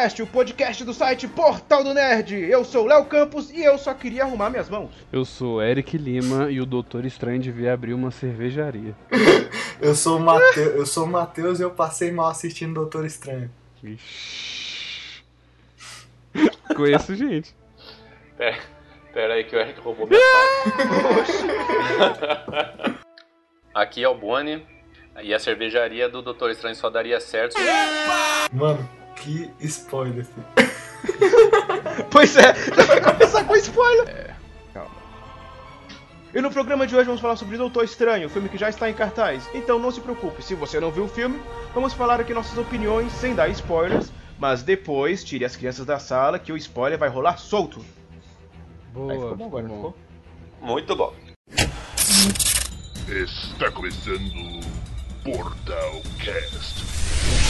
Nerdcast, o podcast do site Portal do Nerd. Eu sou Léo Campos e eu só queria arrumar minhas mãos. Eu sou Eric Lima e o Doutor Estranho devia abrir uma cervejaria. eu sou o Mateus, eu sou Matheus e eu passei mal assistindo Doutor Estranho. Ixi. Conheço gente. Pera, pera aí que o Eric roubou minha fala. Aqui é o Boni e a cervejaria do Doutor Estranho só daria certo. Mano, que spoiler, filho. pois é, já vai começar com spoiler. É, calma. E no programa de hoje vamos falar sobre Doutor Estranho, o filme que já está em cartaz. Então não se preocupe, se você não viu o filme, vamos falar aqui nossas opiniões sem dar spoilers. Mas depois tire as crianças da sala que o spoiler vai rolar solto. Boa, Aí ficou bom agora, ficou? Muito bom. Está começando Portal Cast.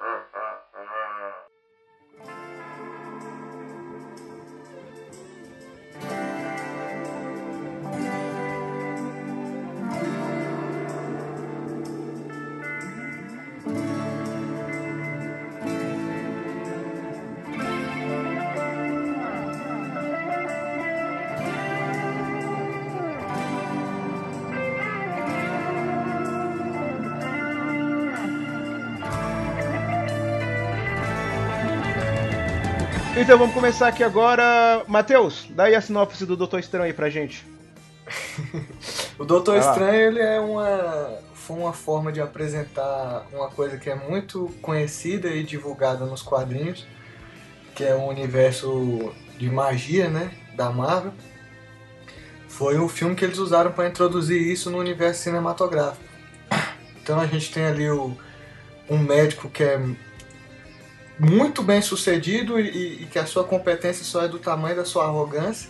Então vamos começar aqui agora. Matheus, dá aí a sinopse do Doutor Estranho aí pra gente. o Doutor Estranho ele é uma foi uma forma de apresentar uma coisa que é muito conhecida e divulgada nos quadrinhos, que é o universo de magia, né, da Marvel. Foi o filme que eles usaram para introduzir isso no universo cinematográfico. Então a gente tem ali o, um médico que é muito bem sucedido e, e, que a sua competência só é do tamanho da sua arrogância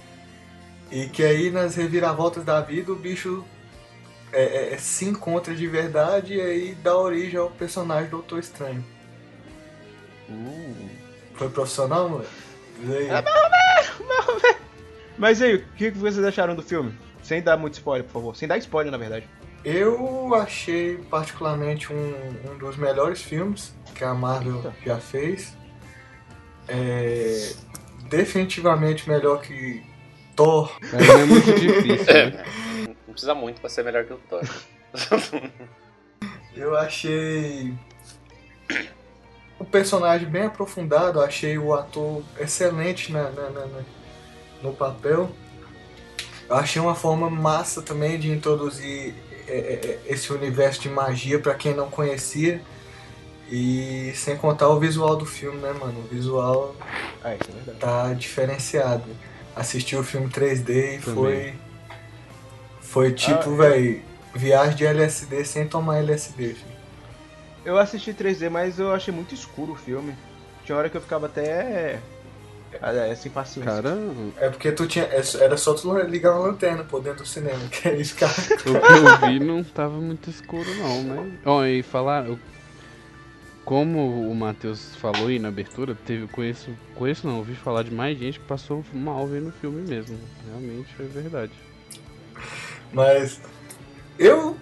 e que aí nas reviravoltas da vida o bicho é, é, é se encontra de verdade e aí dá origem ao personagem Doutor Estranho. Uh. Foi profissional, mano? É, Mas aí, o que vocês acharam do filme? Sem dar muito spoiler, por favor. Sem dar spoiler, na verdade. Eu achei particularmente um, um dos melhores filmes que a Marvel Eita. já fez. É definitivamente melhor que Thor. Mas é muito difícil. Né? É, não precisa muito para ser melhor que o Thor. Eu achei o personagem bem aprofundado, achei o ator excelente na, na, na, no papel. Eu achei uma forma massa também de introduzir esse universo de magia para quem não conhecia. E sem contar o visual do filme, né, mano? O visual ah, é tá diferenciado. Assisti o filme 3D e foi. Foi tipo, ah, velho, viagem de LSD sem tomar LSD, filho. Eu assisti 3D, mas eu achei muito escuro o filme. Tinha hora que eu ficava até. É, sem paciência. Caramba. É porque tu tinha. É era só tu ligar uma lanterna pô, dentro do cinema, que é isso, cara. O que eu vi não tava muito escuro não, né? Ó, oh, e falar, como o Matheus falou aí na abertura, teve, conheço, conheço não, ouvi falar de mais gente que passou mal vendo o filme mesmo. Realmente é verdade. Mas eu,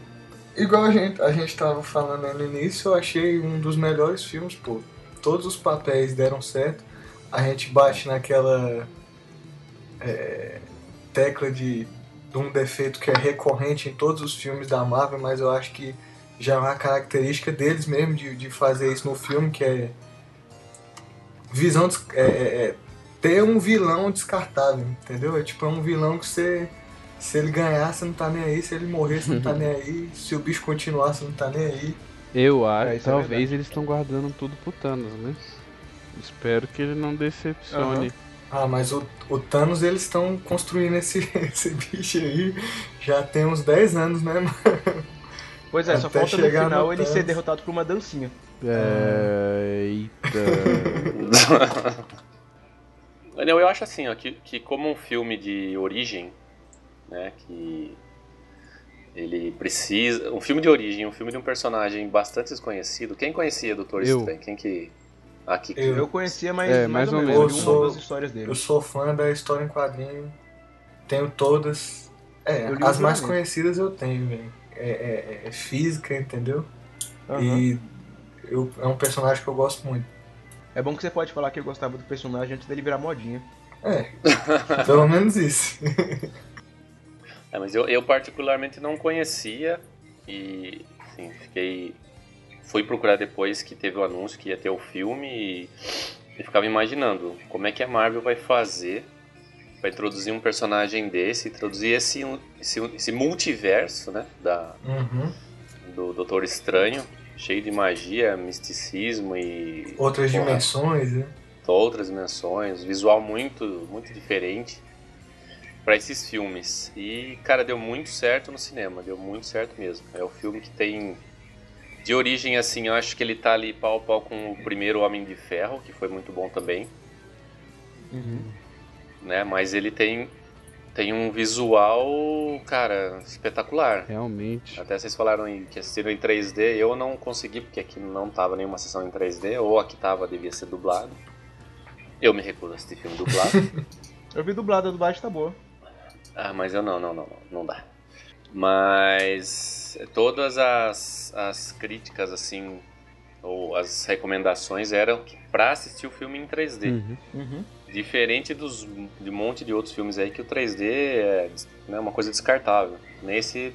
igual a gente, a gente tava falando no início, eu achei um dos melhores filmes, pô. Todos os papéis deram certo. A gente bate naquela é, tecla de, de um defeito que é recorrente em todos os filmes da Marvel, mas eu acho que já é uma característica deles mesmo de, de fazer isso no filme, que é visão é, é, é, ter um vilão descartável, entendeu? É tipo é um vilão que você se ele ganhar, você não tá nem aí, se ele morrer, você não tá nem aí, se o bicho continuar, você não tá nem aí. Eu acho, é, talvez é eles estão guardando tudo pro Thanos, né? Espero que ele não decepcione. Uhum. Ah, mas o, o Thanos eles estão construindo esse, esse bicho aí já tem uns 10 anos, né, mano? Pois é, Até só falta no final no ele ser derrotado por uma dancinha. É, eita. Daniel, eu acho assim, ó, que, que como um filme de origem, né, que ele precisa, um filme de origem, um filme de um personagem bastante desconhecido. Quem conhecia Doutor Estranho? Quem que aqui eu, eu conhecia mais, é, mais, mais ou, menos, eu sou, das histórias dele. Eu sou fã da história em quadrinho. Tenho todas. É, as mais conhecidas eu tenho, velho. É, é, é, física, entendeu? Uhum. E eu, é um personagem que eu gosto muito. É bom que você pode falar que eu gostava do personagem antes dele virar modinha. É, pelo menos isso. É, mas eu, eu particularmente não conhecia e assim, fiquei. Fui procurar depois que teve o anúncio que ia ter o filme e, e ficava imaginando como é que a Marvel vai fazer para introduzir um personagem desse, introduzir esse, esse, esse multiverso, né? Da, Uhum. do Doutor Estranho, cheio de magia, misticismo e. Outras Porra. dimensões, né? outras dimensões, visual muito, muito diferente para esses filmes. E, cara, deu muito certo no cinema, deu muito certo mesmo. É o filme que tem de origem assim, eu acho que ele tá ali pau a pau com o primeiro Homem de Ferro, que foi muito bom também, né? Mas ele tem tem um visual, cara, espetacular. Realmente. Até vocês falaram em, que assistiram em 3D, eu não consegui, porque aqui não tava nenhuma sessão em 3D, ou aqui tava, devia ser dublado. Eu me recuso a assistir filme dublado. Eu vi dublada, a dublagem tá boa. ah, mas eu não, não, não, não, não dá. Mas todas as, as críticas, assim, ou as recomendações eram que pra assistir o filme em 3D. Uhum. Uhum. Diferente dos, de um monte de outros filmes aí que o 3D é né, uma coisa descartável. Nesse,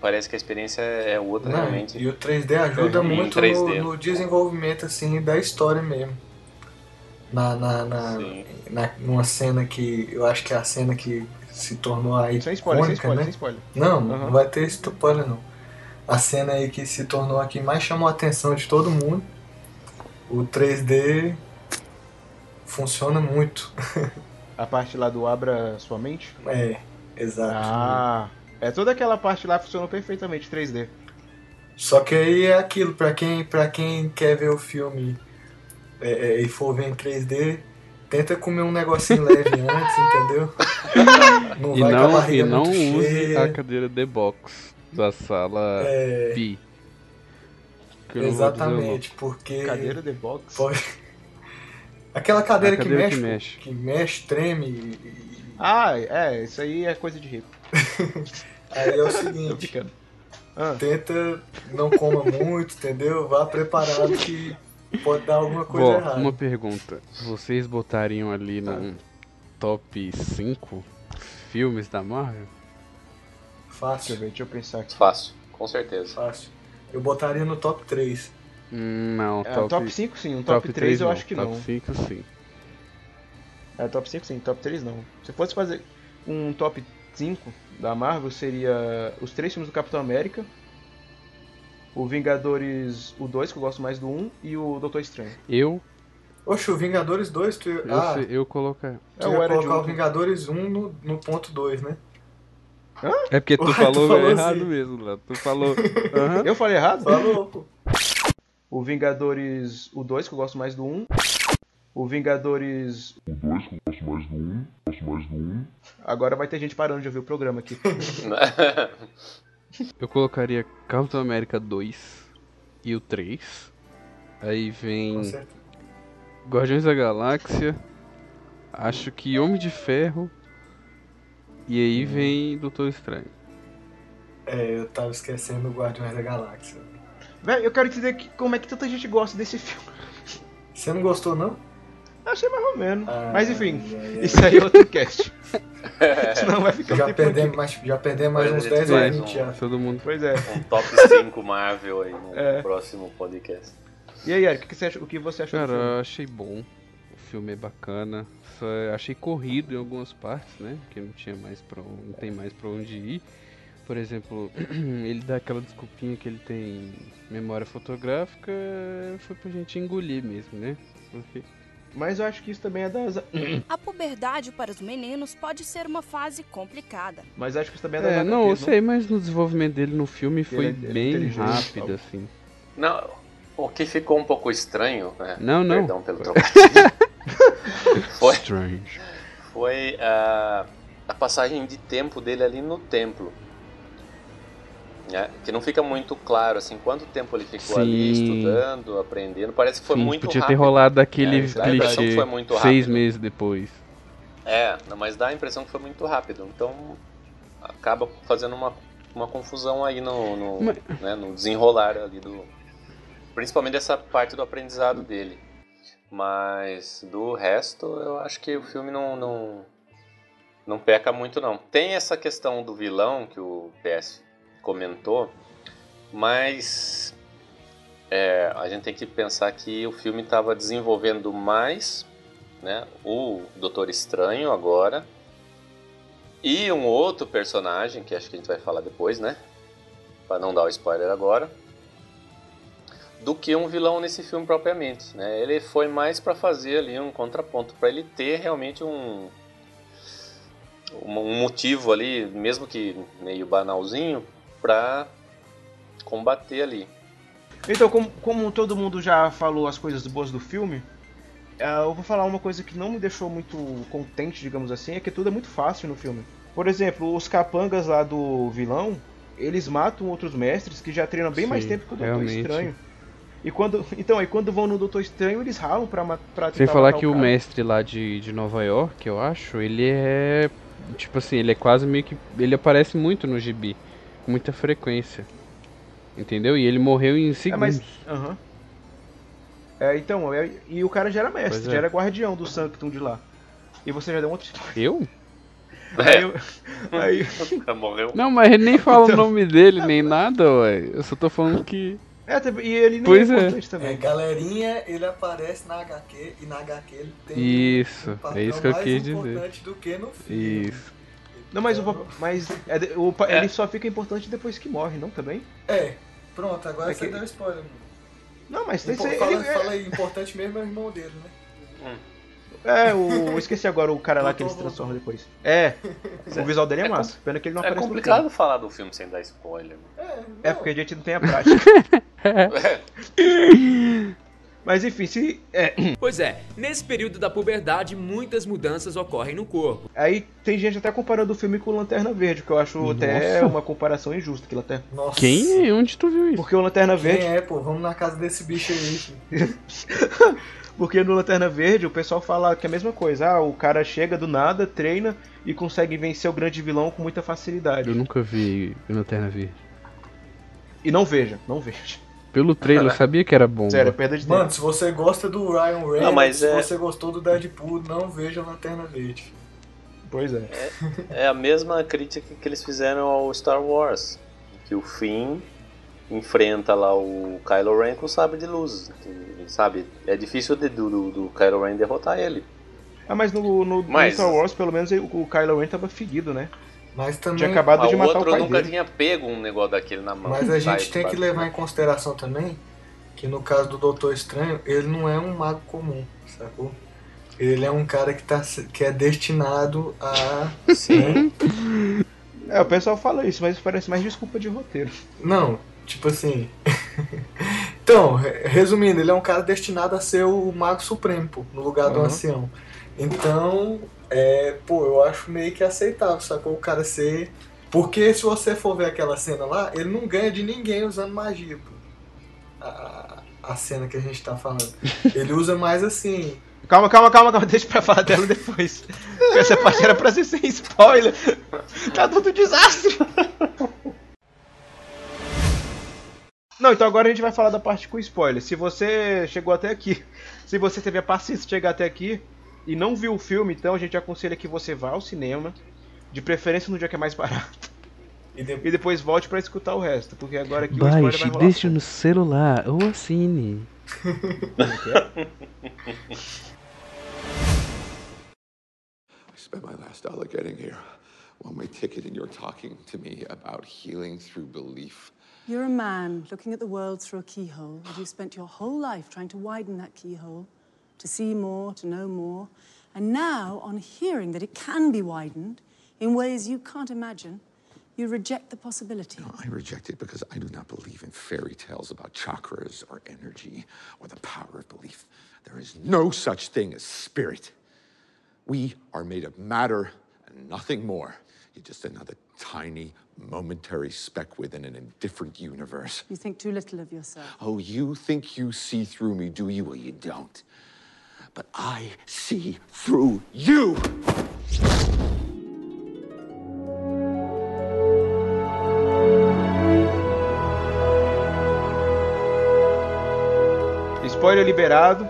parece que a experiência é outra Não, realmente. e o 3D ajuda Em muito 3D. No, no desenvolvimento assim da história mesmo. Na, na, na, Sim. na- numa cena que eu acho que é a cena que se tornou a Sem spoiler, sem icônica, spoiler, né? sem spoiler. Não, Aham. não vai ter spoiler não. A cena aí que se tornou a que mais chamou a atenção de todo mundo. O 3D funciona muito. A parte lá do Abra Sua Mente. É, exato. Ah, é toda aquela parte lá funcionou perfeitamente 3D. Só que aí é aquilo, pra quem, pra quem quer ver o filme é, é, e for ver em 3D, tenta comer um negocinho leve antes, entendeu? Não E vai com a não, e barriga não muito use cheia. a cadeira de box da sala É, Pi. Que não exatamente, porque Cadeira de box. pode... Aquela cadeira, cadeira que, que mexe, mexe. que mexe, treme. e- Ah, é, isso aí é coisa de rico. Aí é o seguinte. Ah, tenta, não coma muito, entendeu? Vá preparado que pode dar alguma coisa Bom, errada. uma pergunta. Vocês botariam ali num top 5 filmes da Marvel? deixa eu Fácil, ver, deixa eu pensar aqui. Fácil, com certeza. fácil. Eu botaria no top 3. Hum, Não, É, top, top 5 sim, um top, 3 eu não. acho que top não. 5 sim. É, top 5 sim, top 3 não. Se fosse fazer um top 5 da Marvel, seria os três filmes do Capitão América, o Vingadores, o 2, que eu gosto mais do 1, e o Doutor Estranho. Eu, Oxe, o Vingadores 2, tu, eu, ah, sei- eu colocar. tu É de colocar o. Vingadores 1 no, no ponto 2, né? É porque tu Ué, tu falou, falou errado assim. mesmo, lá. Tu falou. Aham. Eu falei errado? Falou, pô. O Vingadores, o 2, que eu gosto mais do 1. O Vingadores. O 2, que eu gosto mais do 1, um, gosto mais do 1. Um. Agora vai ter gente parando de ouvir o programa aqui. Eu colocaria Capitão América 2 e o 3. Aí vem certeza. Guardiões da Galáxia. Acho que Homem de Ferro. E aí vem Doutor Estranho. É, eu tava esquecendo o Guardiões da Galáxia. Velho, eu quero dizer que como é que tanta gente gosta desse filme. Você não gostou, não? Achei mais ou menos. Ah, Mas enfim, ai, ai. isso aí é outro cast. Senão vai ficar Já perdemos, aqui. mais, já perdemos mais Pois uns a gente 10 ou vai 20 num- já. Todo mundo. Pois é. um top 5 Marvel aí no É. próximo podcast. E aí, Eric, o que você, acha- o que você achou do Cara, filme? eu achei bom. O filme é bacana. Só achei corrido em algumas partes, né? Porque não tinha mais pra, não tem mais pra onde ir. Por exemplo, ele dá aquela desculpinha que ele tem memória fotográfica, foi pra gente engolir mesmo, né? Porque Mas eu acho que isso também é das. A puberdade para os meninos pode ser uma fase complicada. Mas acho que isso também é das É, não, eu sei, mas no desenvolvimento dele no filme foi ele é bem inteligente, rápido, assim. Não, o que ficou um pouco estranho, né? Não, não. Perdão pelo trocadilho. foi Strange. foi a, a passagem de tempo dele ali no templo. Né? Que não fica muito claro assim quanto tempo ele ficou ali Sim. estudando, aprendendo. Parece que foi Sim, muito podia rápido. ter rolado aquele É, clichê foi muito seis meses depois. É, não, mas dá a impressão que foi muito rápido. Então acaba fazendo uma, uma confusão aí no, no, Mas- né, no desenrolar ali do. principalmente essa parte do aprendizado dele. Mas do resto, eu acho que o filme não, não, não peca muito não. Tem essa questão do vilão que o PS comentou, mas é, a gente tem que pensar que o filme estava desenvolvendo mais né, o Doutor Estranho agora e um outro personagem que acho que a gente vai falar depois, né? Para não dar o spoiler agora do que um vilão nesse filme propriamente. Né? Ele foi mais para fazer ali um contraponto, para ele ter realmente um, um motivo ali, mesmo que meio banalzinho, para combater ali. Então, como, como, todo mundo já falou as coisas boas do filme, eh, eu vou falar uma coisa que não me deixou muito contente, digamos assim, é que tudo é muito fácil no filme. Por exemplo, os capangas lá do vilão, eles matam outros mestres que já treinam bem Sim, mais tempo que o Doutor realmente. Estranho. E quando. Então, aí quando vão no Doutor Estranho, eles ralam pra, pra Sem falar que o, o mestre lá de, de Nova York, eu acho, ele é. Tipo assim, ele é quase meio que. Ele aparece muito no gibi. Com muita frequência. Entendeu? E ele morreu em segundos. É, mas. É, então, é, e o cara já era mestre, é. já era guardião do Sanctum de lá. E você já deu outra história. Eu? É. Aí, eu, aí... morreu. Não, mas ele nem fala então... o nome dele, nem nada, ué. Eu só tô falando que. É, e ele nem pois é importante é. também. É, galerinha, ele aparece na HQ e na HQ ele tem Isso, um é isso que eu quis dizer. do que no filme. Isso. Não, mas, o, mas é, o, é. ele só fica importante depois que morre, não também? É, pronto, agora é você que... deu spoiler. Mano. Não, mas tem Impo fala, ele... fala aí, importante mesmo é o irmão dele, né? Hum. É, o. Esqueci agora o cara lá que ele se transforma depois. É, o visual dele é, é massa. Pena que ele não é aparece É complicado falar do filme sem dar spoiler. É, é, porque a gente não tem a prática. Mas enfim, se. É... Pois é, nesse período da puberdade, muitas mudanças ocorrem no corpo. Aí tem gente até comparando o filme com Lanterna Verde, que eu acho Nossa. até uma comparação injusta. Que Lanterna... Nossa. Quem? Onde tu viu isso? Porque o Lanterna Verde. Quem é, pô? Vamos na casa desse bicho aí. Porque no Lanterna Verde o pessoal fala que é a mesma coisa. Ah, o cara chega do nada, treina e consegue vencer o grande vilão com muita facilidade. Eu nunca vi Lanterna Verde. E não veja, não veja. Pelo trailer, eu sabia que era bom. Sério, perda de tempo. Mano, se você gosta do Ryan Reynolds, não, mas se é... você gostou do Deadpool, não veja Lanterna Verde. Pois é. é. É a mesma crítica que eles fizeram ao Star Wars. Que o Finn enfrenta lá o Kylo Ren com o sabre de luz. Sabe? É difícil de, do, do Kylo Ren derrotar ele. Ah, mas no, no, mas... no Star Wars, pelo menos, o, o Kylo Ren tava ferido, né? Mas também... Tinha acabado ah, de matar o outro pai nunca dele. tinha pego um negócio daquele na mão. Mas a gente tem que levar em consideração também que no caso do Doutor Estranho, ele não é um mago comum, sacou? Ele é um cara que, tá, que é destinado a. Sim. é, o pessoal fala isso, mas parece mais desculpa de roteiro. Não, Tipo assim. então, resumindo, ele é um cara destinado a ser o Mago Supremo, pô, no lugar uhum. do ancião. Então, é, pô, eu acho meio que aceitável, sacou? O cara ser. Porque se você for ver aquela cena lá, ele não ganha de ninguém usando magia, pô. A, a cena que a gente tá falando. Ele usa mais assim. Calma, calma, calma, calma, deixa pra falar dela depois. Essa parte era pra ser sem spoiler. Tá tudo desastre. Não, então agora a gente vai falar da parte com spoiler. Se você chegou até aqui, se você teve a paciência de chegar até aqui e não viu o filme, então a gente aconselha que você vá ao cinema, de preferência no dia que é mais barato. E, de... e depois volte para escutar o resto, porque agora aqui Baixe, o spoiler vai rolar. deixa no celular ou assine. I spent my last dollar getting here. One way ticket and you're talking to me about healing through belief. You're a man looking at the world through a keyhole, and you've spent your whole life trying to widen that keyhole, to see more, to know more. And now, on hearing that it can be widened in ways you can't imagine, you reject the possibility. No, I reject it because I do not believe in fairy tales about chakras or energy or the power of belief. There is no such thing as spirit. We are made of matter and nothing more. You're just another tiny momentary speck within an indifferent universe. You think too little of yourself. Oh, you think you see through me, do you? Well, you don't. But I see through you! spoiler liberado.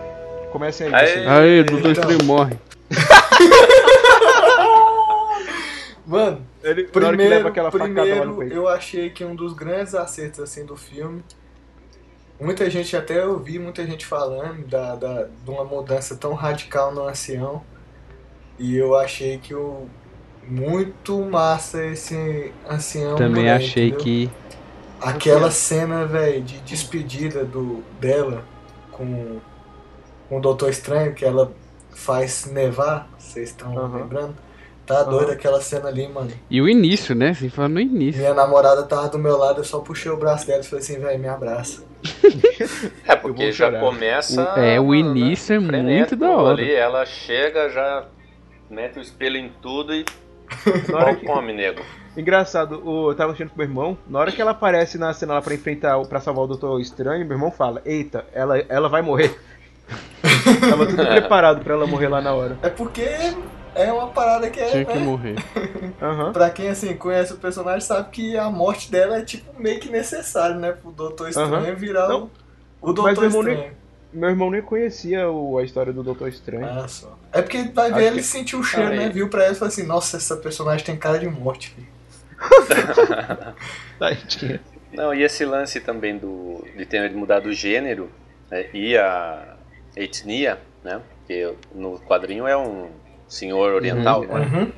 Comecem aí. Aê. vocês. Aí, Doutor Então. Morre. Mano, Ele, primeiro, leva aquela facada lá no primeiro eu achei que um dos grandes acertos assim do filme. Muita gente até eu vi muita gente falando da, da, de uma mudança tão radical no ancião. E eu achei que o muito massa esse ancião. Também mulher, achei entendeu? que. Aquela cena, velho, de despedida do, dela com, com o Doutor Estranho, que ela faz nevar, vocês estão Aham. lembrando? Tá doido aquela cena ali, mano. E o início, né? Assim, falando no início. Minha namorada tava do meu lado, eu só puxei o braço dela e falei assim, velho, me abraça. É, porque já começa. O- é, o né, início é muito da hora. Ali, ela chega, já mete o espelho em tudo e. Na hora que- come, nego. Engraçado, o, eu tava assistindo com meu irmão, na hora que ela aparece na cena lá pra enfrentar, pra salvar o Doutor Estranho, meu irmão fala, eita, ela, ela vai morrer. tava tudo preparado pra ela morrer lá na hora. É porque é uma parada que é, Tinha que né? morrer. Aham. Pra quem assim conhece o personagem sabe que a morte dela é tipo meio que necessário, né? Pro Doutor Estranho Aham. virar Não, o, o mas Doutor nem- Estranho. Meu irmão nem conhecia o- a história do Doutor Estranho. Ah, só. É porque vai ver, Acho ele que- sentiu o cheiro, Ah, né? é. Viu pra ela e falou assim, nossa, essa personagem tem cara de morte, filho. Não, e esse lance também do, de ter mudado o gênero né, e a etnia, né? Porque no quadrinho é um senhor oriental, né? Uhum.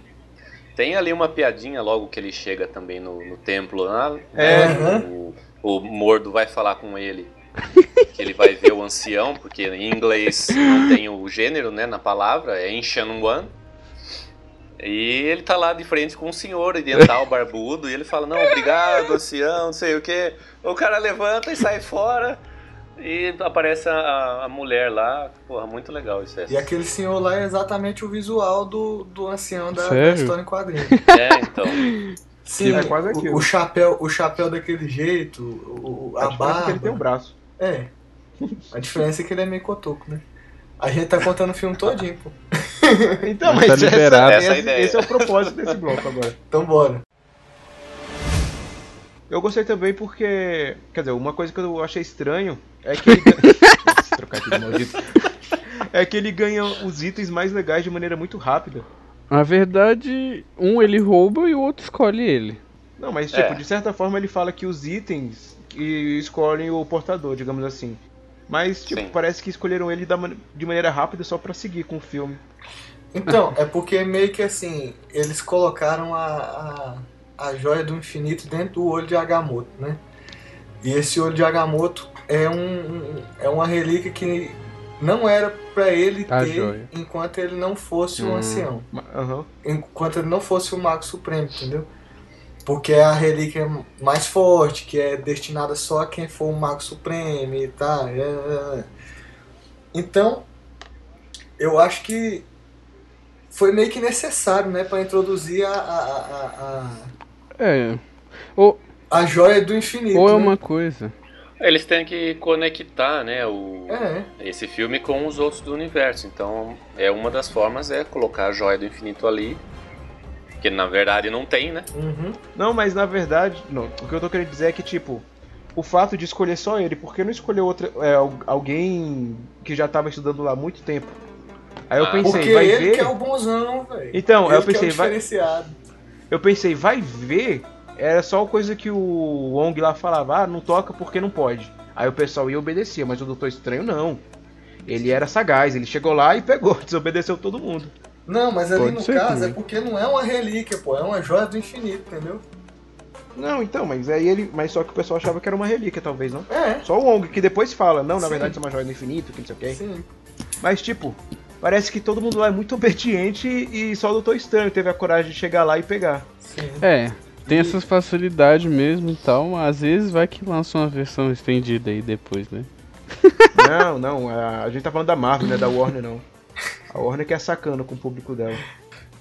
Tem ali uma piadinha logo que ele chega também no, no templo lá. É. né, O, o Mordo vai falar com ele. Que ele vai ver o ancião, porque em inglês não tem o gênero né, na palavra, é One. E ele tá lá de frente com um senhor oriental barbudo e ele fala, não, obrigado, ancião, não sei o que. O cara levanta e sai fora e aparece a, a mulher lá. Porra, muito legal isso. E aquele senhor lá é exatamente o visual do, do ancião da, da história em quadrinho. É, então. Sim, É quase o, aquilo. o chapéu, o chapéu daquele jeito, o, o- a, A diferença é barba. que ele tem um braço. É. A diferença é que ele é meio cotoco, né? A gente tá contando o filme todinho, pô. Então, Mas mas, tá essa, liberado. Essa é a esse, ideia. esse é o propósito desse bloco agora. Então bora. Eu gostei também porque. Quer dizer, uma coisa que eu achei estranho é que ele. Maldito. É que ele ganha os itens mais legais de maneira muito rápida. Na verdade, um ele rouba e o outro escolhe ele. Não, mas tipo, É. de certa forma ele fala que os itens que escolhem o portador, digamos assim. Mas, tipo, Sim. parece que escolheram ele de maneira rápida só pra seguir com o filme. Então, é porque meio que assim, eles colocaram a, a, a joia do infinito dentro do olho de Agamotto, né? E esse olho de Agamotto é, um, um- é uma relíquia que não era pra ele A ter joia. enquanto ele não fosse o Hum. ancião. Aham. enquanto ele não fosse o Mago Supremo, entendeu? Porque é a relíquia mais forte, que é destinada só a quem for o Mago Supremo e tal. é. Então, eu acho que foi meio que necessário, né, para introduzir a, a, a, É. Ou, a, a joia do infinito. ou é né? uma coisa. Eles têm que conectar, né, o, É, esse filme com os outros do universo. Então, é uma das formas é colocar a joia do infinito ali, que na verdade não tem, né? uhum. Não, mas na verdade, não, o que eu tô querendo dizer é que, tipo, o fato de escolher só ele, por que não escolher outra, é, al- alguém que já tava estudando lá há muito tempo? Aí eu Ah. pensei, Porque vai ele ver. que é o bonzão, velho. Então, ele eu que é o pensei, vai. diferenciado. Eu pensei, vai ver. Era só coisa que o Wong lá falava, ah, não toca porque não pode. Aí o pessoal ia obedecer, mas o Doutor Estranho não. Ele era sagaz, ele chegou lá e pegou, desobedeceu todo mundo. Não, mas ali Pode no caso também. é porque não é uma relíquia, pô, é uma joia do infinito, entendeu? Não, então, mas aí ele. Mas só que o pessoal achava que era uma relíquia, talvez, não? É, Só o Wong que depois fala, não, na Sim. verdade isso é uma joia do infinito, que não sei o quê. sim. Mas tipo, parece que todo mundo lá é muito obediente e só o Doutor Estranho teve a coragem de chegar lá e pegar. sim. É. Tem essas facilidades mesmo e tal, mas às vezes vai que lança uma versão estendida aí depois, né? Não, não, a, a gente tá falando da Marvel, não é da Warner não. A Warner que é sacana com o público dela.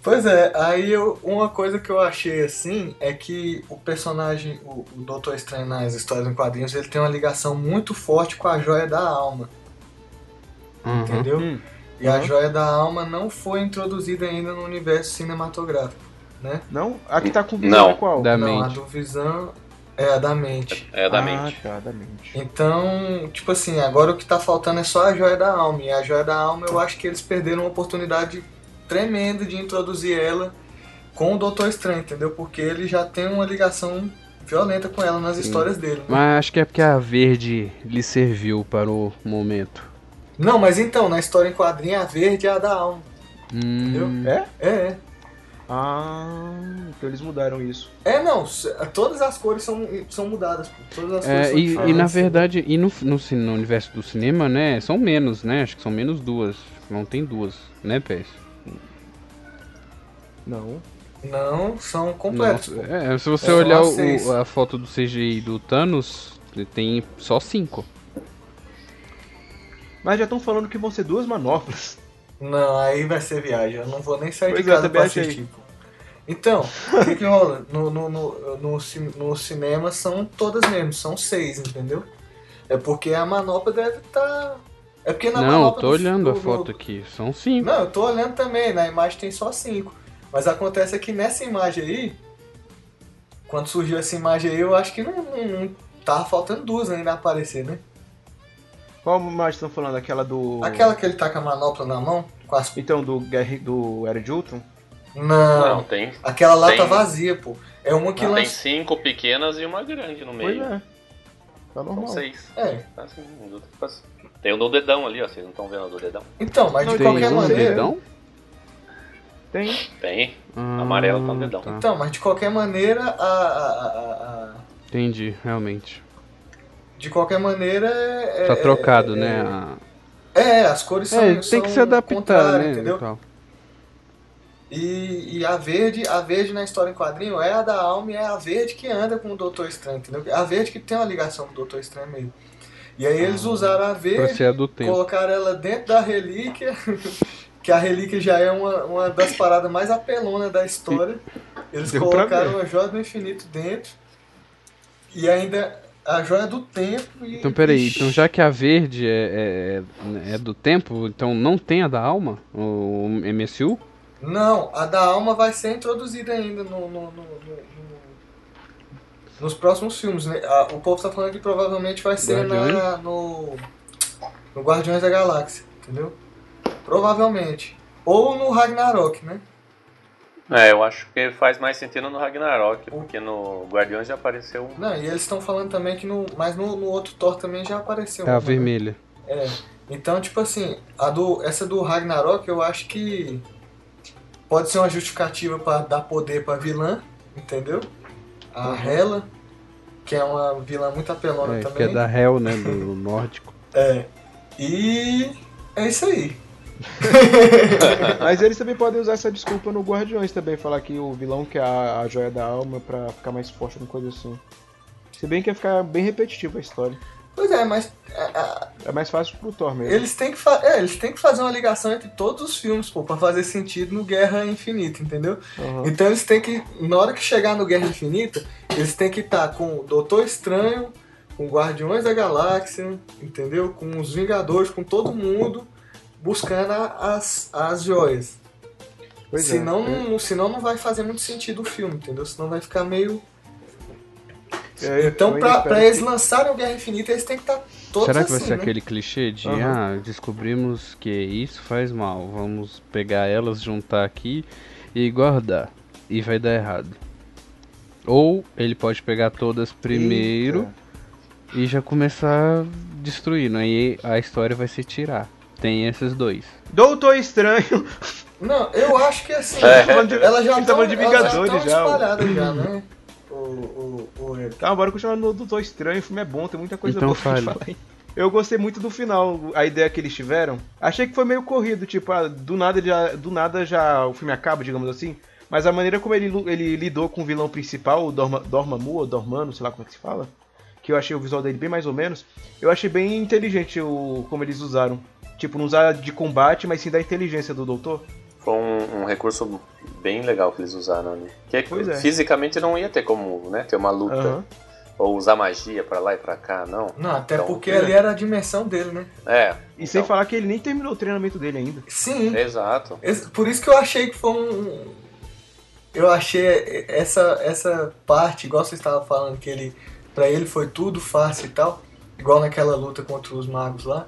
Pois é, aí eu- uma coisa que eu achei assim é que o personagem, o, o Doutor Estranho nas histórias em quadrinhos, ele tem uma ligação muito forte com a joia da alma, Uhum. entendeu? Hum. E a Uhum. joia da alma não foi introduzida ainda no universo cinematográfico, né? Não? A que tá com visão Não. é qual? Da não, a mente. do Visão. É, a da mente. É a da ah, mente. tá, da mente. Então, tipo assim, agora o que tá faltando é só a joia da alma. E a joia da alma eu acho que eles perderam uma oportunidade tremenda de introduzir ela com o Doutor Estranho, entendeu? Porque ele já tem uma ligação violenta com ela nas histórias dele. né? Mas acho que é porque a verde lhe serviu para o momento. Não, mas então, na história em quadrinho, a verde é a da alma. Hum, É? É, é. Ah, então eles mudaram isso. É, não, todas as cores são, são mudadas. Todas as cores É, são e, e na verdade, e no, no, no universo do cinema, né, são menos, né? Acho que são menos duas. Não tem duas, né, PS? Não. Não, são completos. Pô. é, se você É olhar o- a foto do CGI do Thanos, tem só cinco. Mas já estão falando que vão ser duas manoplas. Não, aí vai ser viagem. Eu não vou nem sair Pois de é, casa pra assistir. pô. Então, o que, que rola? No, no, no, no, no cinema são todas mesmo, são seis, entendeu? É porque a manopla deve estar. É porque na Não, eu manopla tô do- olhando a do- foto aqui. São cinco. Não, eu tô olhando também, na imagem tem só cinco. Mas acontece é que nessa imagem aí, quando surgiu essa imagem aí, eu acho que não, não, não tava faltando duas ainda aparecer, né? Qual imagem estão falando? Aquela do. Aquela que ele tá com a manopla na mão, com as. Então, do, do Era de Ultron? Não, Não, tem. aquela lá tem- tá vazia, pô. É uma que Tem lança. cinco pequenas e uma grande no Pois meio. é. Tá São normal. seis. É. Tá assim. Tem o do dedão ali, ó. Vocês não estão vendo o do dedão? Então, mas de Não, tem qualquer um maneira. dedão? Tem. Tem. Ah, Amarelo tá no dedão. tá. Então, mas de qualquer maneira, a, a- a- a- Entendi, realmente. De qualquer maneira é. Tá é- trocado, é- né? a- É, as cores são. É, tem são que se adaptar, né? Entendeu? E, e a verde, a verde na história em quadrinho é a da alma e é a verde que anda com o Doutor Estranho, entendeu? É a verde que tem uma ligação com o Doutor Estranho mesmo. E aí eles usaram a verde, tempo. colocaram ela dentro da relíquia, que a relíquia já é uma, uma das paradas mais apelonas da história. Eles Deu colocaram a joia do infinito dentro e ainda a joia do tempo e. Então, peraí, então já que a verde é, é, é do tempo, então não tem a da alma? O MSU? Não, a da alma vai ser introduzida ainda no, no- no- no- no- nos próximos filmes. Né? A- o povo tá falando que provavelmente vai ser na, no, no Guardiões da Galáxia, entendeu? Provavelmente. Ou no Ragnarok, né? É, eu acho que faz mais sentido no Ragnarok, porque no Guardiões já apareceu um. Não, e eles estão falando também que no. Mas no, no outro Thor também já apareceu. É a né? vermelha. É. Então, tipo assim, a do, essa do Ragnarok eu acho que pode ser uma justificativa pra dar poder pra vilã, entendeu? A Hela, que é uma vilã muito apelona É, que também. é da Hell, né? Do nórdico. É. E é isso aí. Mas eles também podem usar essa desculpa no Guardiões também, falar que o vilão quer a, a joia da alma pra ficar mais forte, alguma coisa assim. Se bem que ia ficar bem repetitiva a história. Pois é, mas a- a- É mais fácil pro Thor mesmo. eles têm, que é, eles têm que fazer uma ligação entre todos os filmes, pô, pra fazer sentido no Guerra Infinita, entendeu? Aham. Então eles têm que, na hora que chegar no Guerra Infinita, eles têm que estar com o Doutor Estranho, com Guardiões da Galáxia, entendeu? Com os Vingadores, com todo mundo, buscando a- as, as joias. Pois é. senão, não, senão não vai fazer muito sentido o filme, entendeu? Senão vai ficar meio. É, Então, pra, pra eles que- lançarem o Guerra Infinita, eles têm que estar todos Será que vai assim, ser né? aquele clichê de Aham. ah, descobrimos que isso faz mal, vamos pegar elas, juntar aqui e guardar. E vai dar errado. Ou ele pode pegar todas primeiro e já começar destruindo. Aí a história vai se tirar. Tem esses dois. Doutor Estranho. Não, eu acho que assim, É. elas já tá de Vingadores já, já, né? O, o, o. Calma, bora continuar no Doutor Estranho. O filme é bom, tem muita coisa Então boa pra falar aí. Eu gostei muito do final, a ideia que eles tiveram. Achei que foi meio corrido, tipo, ah, do nada já, do nada já o filme acaba, digamos assim. Mas a maneira como ele, ele lidou com o vilão principal, o Dorma, Dormammu ou Dormano, sei lá como é que se fala, que eu achei o visual dele bem mais ou menos, eu achei bem inteligente o como eles usaram. Tipo, não usar de combate, mas sim da inteligência do doutor. Foi um, um recurso bem legal que eles usaram ali. Que Pois é. fisicamente não ia ter como, né, ter uma luta. Aham. Ou usar magia pra lá e pra cá, não. Não, até Então, porque é. ali era a dimensão dele, né? É. E sem então, falar que ele nem terminou o treinamento dele ainda. Sim. Exato. Por isso que eu achei que foi um. eu achei essa, essa parte, igual você estava falando, que ele, pra ele foi tudo fácil e tal, igual naquela luta contra os magos lá.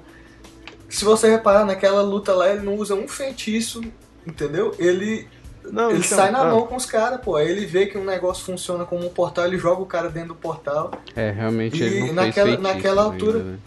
Se você reparar, naquela luta lá, ele não usa um feitiço, entendeu? Ele, Não, ele então, sai na ah, mão com os caras, pô. Aí ele vê que um negócio funciona como um portal, ele joga o cara dentro do portal. É, realmente E ele não naquela- fez naquela ainda, altura- né?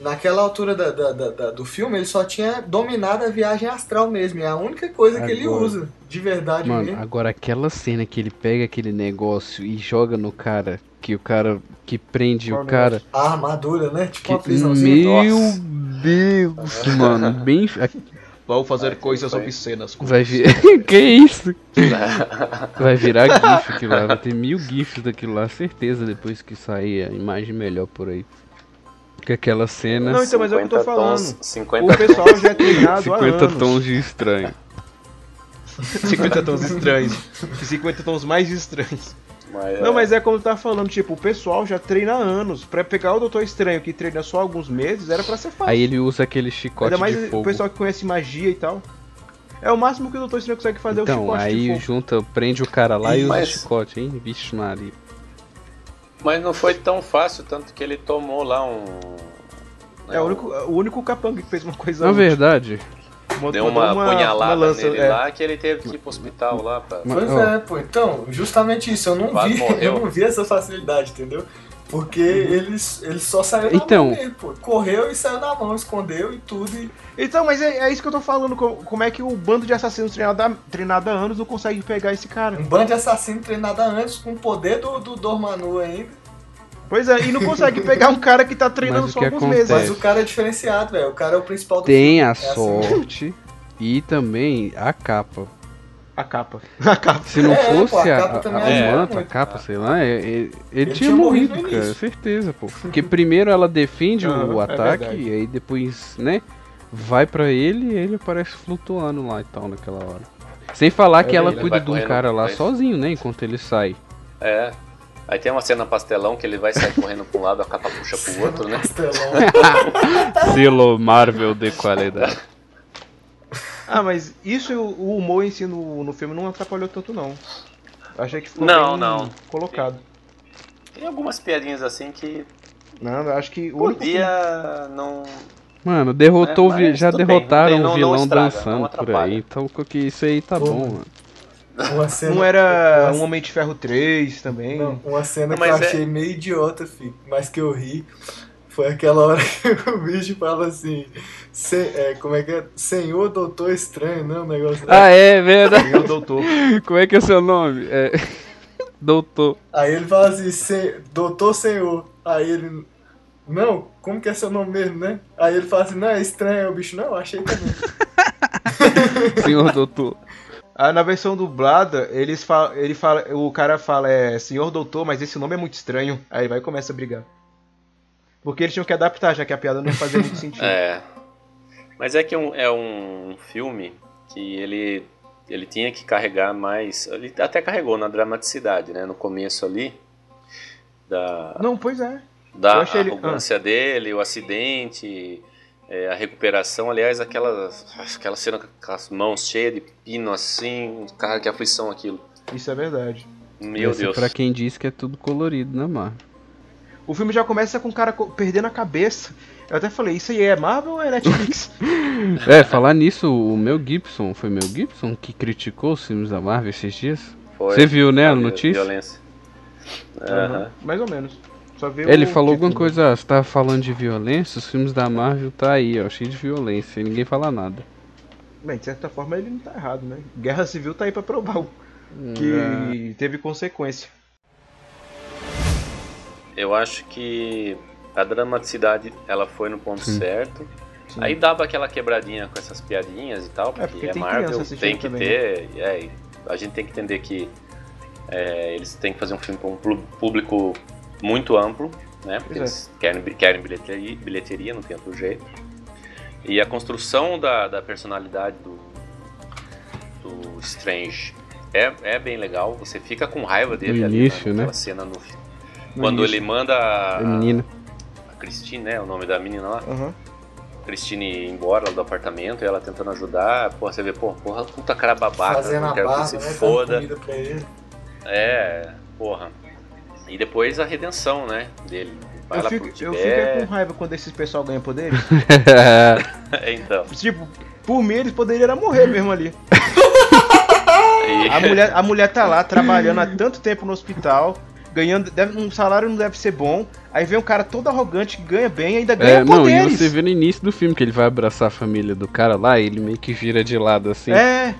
Naquela altura da, da- da- do filme, ele só tinha dominado a viagem astral mesmo. É a única coisa que ele Agora- usa, de verdade Mano, mesmo. agora aquela cena que ele pega aquele negócio e joga no cara, que o cara que prende Qual o cara. A armadura, né? Tipo uma Que, meu Nossa. Deus, mano, bem. Vão fazer coisas foi. obscenas. com Vai vir. que isso? Vai virar GIF aquilo lá, vai ter mil GIFs daquilo lá, certeza, depois que sair a imagem melhor por aí. Que aquela cena. Não, então, mas é o que eu tô 50 falando. tons- 50 O pessoal já é treinado 50 há anos. tons de estranho. 50 tons estranhos. E 50 tons mais estranhos. Mas, Não, mas é como eu tava falando, tipo, o pessoal já treina há anos. Pra pegar o Doutor Estranho, que treina só alguns meses, era pra ser fácil. Aí ele usa aquele chicote Ainda mais de o fogo. pessoal que conhece magia e tal. É o máximo que o Doutor Estranho consegue fazer é o Então, chicote de aí fogo. junta, prende o cara lá e usa o Mas- chicote, hein? Vixe Maria. mas não foi tão fácil, tanto que ele tomou lá um. É o único, o único capanga que fez uma coisa Na útil. verdade, Deu uma, punhalada uma lança, nele é. lá que ele teve que ir pro hospital lá pra. Mas- Pois ó. é, pô. Então, justamente isso. Eu não Quase vi, morreu. eu não vi essa facilidade, entendeu? Porque ele, ele só saiu na Então- mão mesmo, pô. Correu e saiu na mão, escondeu e tudo. E... Então, mas é, é isso que eu tô falando. co- Como é que o bando de assassinos treinado há, treinado há anos não consegue pegar esse cara? Um bando de assassino treinado antes com o poder do, do Dormanu ainda. Pois é, e não consegue pegar um cara que tá treinando só alguns acontece? meses. Mas o cara é diferenciado, velho. O cara é o principal do tem filme. a É assim sorte e também a capa. A capa. A capa. Se não É, fosse pô, a a, capa a, a ajuda manta, a capa, sei lá, é- é- ele, Ele tinha, tinha morrido morrido, cara, certeza, pô. Porque primeiro ela defende o é ataque verdade. e aí depois, né, vai pra ele e ele aparece flutuando lá e tal naquela hora. Sem falar que ela cuida de um cara lá sozinho, né, enquanto ele sai. É. Aí tem uma cena pastelão que ele vai sair correndo pra um lado, a capa puxa pro outro, né? Pastelão. Selo Marvel de qualidade. Ah, mas isso o humor em si no, no filme não atrapalhou tanto, não. Achei que ficou Não, bem não. colocado. Tem algumas piadinhas assim que Não, eu acho que o único podia não. Mano, derrotou, É, já tudo bem, derrotaram não não- o não vilão estraga, dançando não por aí, então que isso aí tá Pô, bom, mano. Uma cena, Não era uma- um Homem de Ferro 3 também. Não, uma cena Não, que eu é- achei meio idiota, filho, mas que eu ri. Foi aquela hora que o bicho fala assim, "Se- é, como é que é? Senhor Doutor Estranho, não? Um negócio Ah, é verdade. E o doutor. Como é que é seu nome? É... Doutor. Aí ele fala assim, "Se- Doutor Senhor. Aí ele, não, como que é seu nome mesmo, né? Aí ele fala assim, não, é estranho, o bicho, não, achei também. Senhor doutor. Ah, na versão dublada, eles falam, ele fala, o cara fala, é Senhor Doutor, mas esse nome é muito estranho. Aí vai e começa a brigar. Porque eles tinham que adaptar, já que a piada não fazia muito sentido. É. Mas é que um- é um filme que ele, ele tinha que carregar mais. Ele até carregou na dramaticidade, né? No começo ali. Da, Não, pois é. da achei ele- arrogância dele, o acidente, é, a recuperação. Aliás, aquela, aquela cena com aquelas mãos cheias de pino assim. Cara, que aflição aquilo. Isso é verdade. Meu Esse Deus. Pra quem diz que é tudo colorido, né, Mar? O filme já começa com o cara perdendo a cabeça. Eu até falei, isso aí é Marvel ou é Netflix? É, falar nisso, o Mel Gibson, foi Mel Gibson que criticou os filmes da Marvel esses dias? Foi. Você viu, né, a notícia? Violência. Aham. Mais ou menos. Ele o falou alguma coisa, ah, você tava falando de violência, os filmes da Marvel tá aí, ó, cheio de violência, e ninguém fala nada. Bem, de certa forma ele não tá errado, né? Guerra Civil tá aí pra provar o- É. que teve consequência. Eu acho que a dramaticidade ela foi no ponto Sim. certo. Aí dava aquela quebradinha com essas piadinhas e tal, porque é, porque tem Marvel, tem que também, ter. é, e a gente tem que entender que é, eles têm que fazer um filme para um público muito amplo, né? Porque é. eles querem, querem bilheteria, bilheteria, não tem outro jeito. E a construção da, da personalidade do, do Strange é, é bem legal. Você fica com raiva dele No ali início, naquela né? cena no, No quando início. ele manda a, É menina. a Christine, né? O nome da menina lá. Aham. Christine ir embora lá do apartamento e ela tentando ajudar. Porra, você vê, pô, porra, puta cara babaca, Fazendo não a quero que barba, se né? Foda. comida pra ele. É, porra. E depois a redenção, né, dele. Vai Eu lá fico, pro eu fico com raiva quando esses pessoal ganham poderes. então. tipo, por mim eles poderiam era morrer mesmo ali. E- A mulher, a mulher tá lá trabalhando há tanto tempo no hospital, ganhando. deve- um salário não deve ser bom. Aí vem um cara todo arrogante que ganha bem e ainda ganha É, não, e poderes. você vê no início do filme que ele vai abraçar a família do cara lá e ele meio que vira de lado assim. É.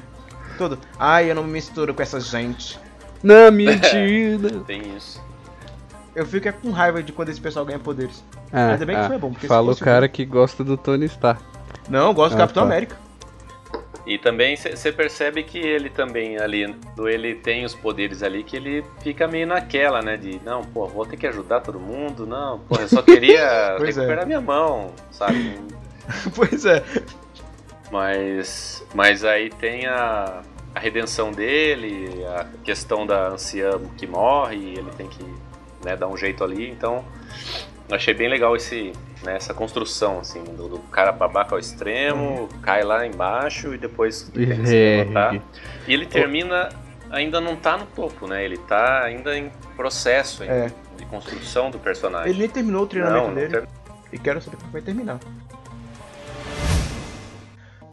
Todo. Ai, eu não me misturo com essa gente. Não, mentira. Tem isso. Eu fico é com raiva de quando esse pessoal ganha poderes. Ah, Ainda bem que ah, foi bom. Porque Fala o cara que gosta do Tony Stark. Não, eu gosto do Ah, Capitão tá. América. E também você percebe que ele também ali, ele tem os poderes ali que ele fica meio naquela, né? De não, pô, vou ter que ajudar todo mundo, não, pô, eu só queria Pois é. recuperar minha mão, sabe? pois é. Mas, mas aí tem a, a redenção dele, a questão da anciã que morre, ele tem que né, dar um jeito ali. Então, achei bem legal esse, né, essa construção, assim, do, do cara babaca ao extremo, cai lá embaixo e depois tem que se levantar. E ele termina, ainda não tá no topo, né? Ele tá ainda em processo ainda, É. de construção do personagem. Ele nem terminou o treinamento Não, não dele. ter- E quero saber como vai terminar.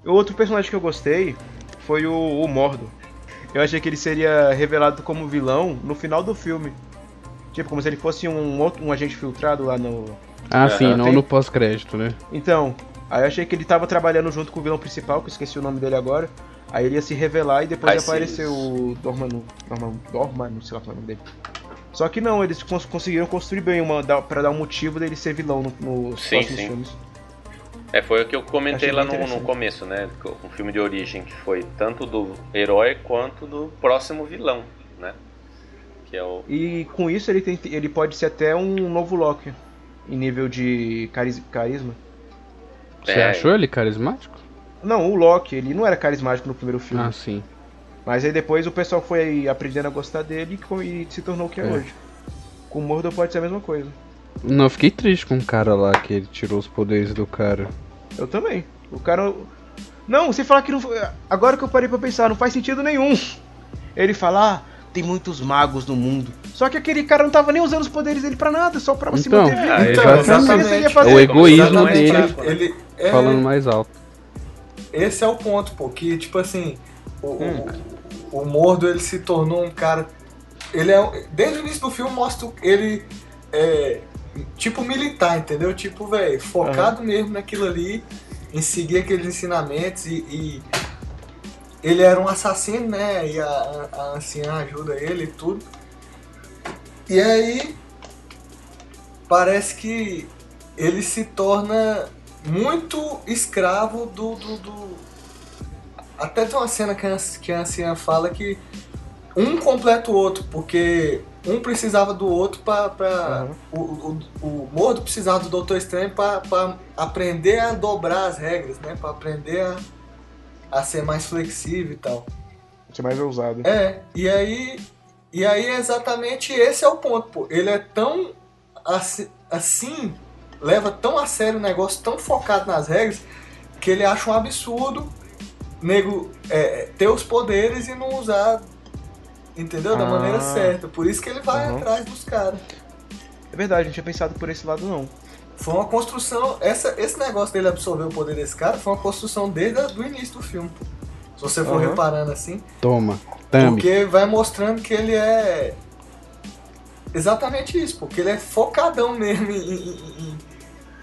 O outro personagem que eu gostei foi o, o Mordo. Eu achei que ele seria revelado como vilão no final do filme. Tipo, como se ele fosse um, outro, um agente filtrado lá no. Ah, sim, não Tem- no pós-crédito, né? Então, aí eu achei que ele tava trabalhando junto com o vilão principal, que eu esqueci o nome dele agora. Aí ele ia se revelar e depois sim. aparecer o Dormanu. Dormanu, Dormanu, sei lá qual é o nome dele. Só que não, eles cons- conseguiram construir bem uma, pra dar um motivo dele ser vilão no- nos Sim, próximos sim. filmes. É, foi o que eu comentei Achei lá no, no começo, né? Um filme de origem que foi tanto do herói quanto do próximo vilão? Que é o. E com isso ele, tem, ele pode ser até um novo Loki. Em nível de caris- carisma. Você É. achou ele carismático? Não, o Loki, ele não era carismático no primeiro filme. Ah, sim. Mas aí depois o pessoal foi aprendendo a gostar dele e se tornou o que é, É. hoje. Com o Mordo pode ser a mesma coisa. Não, eu fiquei triste com o cara lá que ele tirou os poderes do cara. Eu também. O cara. Não, você falar que não. foi- Agora que eu parei pra pensar, não faz sentido nenhum. Ele falar, ah, tem muitos magos no mundo. Só que aquele cara não tava nem usando os poderes dele pra nada, só pra se Então, manter vivo. é, então, exatamente. É fazer. o egoísmo Exatamente. dele Ele é, falando mais alto. Esse é o ponto, pô, que tipo assim, o, o- Hum. o, Mordo ele se tornou um cara. Ele é. Desde o início do filme mostra ele é, tipo militar, entendeu? Tipo, velho, focado mesmo naquilo ali, em seguir aqueles ensinamentos e, e ele era um assassino, né? E a, a anciã ajuda ele e tudo. E aí parece que ele se torna muito escravo do. do, do- Até tem uma cena que a, que a anciã fala que um completa o outro, porque um precisava do outro para. O, o, o Mordo precisava do Doutor Estranho para aprender a dobrar as regras, né? Para aprender a, a ser mais flexível e tal. Ser mais ousado. É, e aí. E aí exatamente esse é o ponto, pô. Ele é tão assim, assim, leva tão a sério o negócio, tão focado nas regras, que ele acha um absurdo nego é, ter os poderes e não usar, entendeu? Da Ah. maneira certa. Por isso que ele vai Uhum. atrás dos caras. É verdade, não tinha pensado por esse lado não. Foi uma construção. Essa, esse negócio dele absorver o poder desse cara foi uma construção desde o início do filme. Se você for Uhum. reparando assim. Toma, tame. Porque vai mostrando que ele é. Exatamente isso, porque ele é focadão mesmo em, em- em-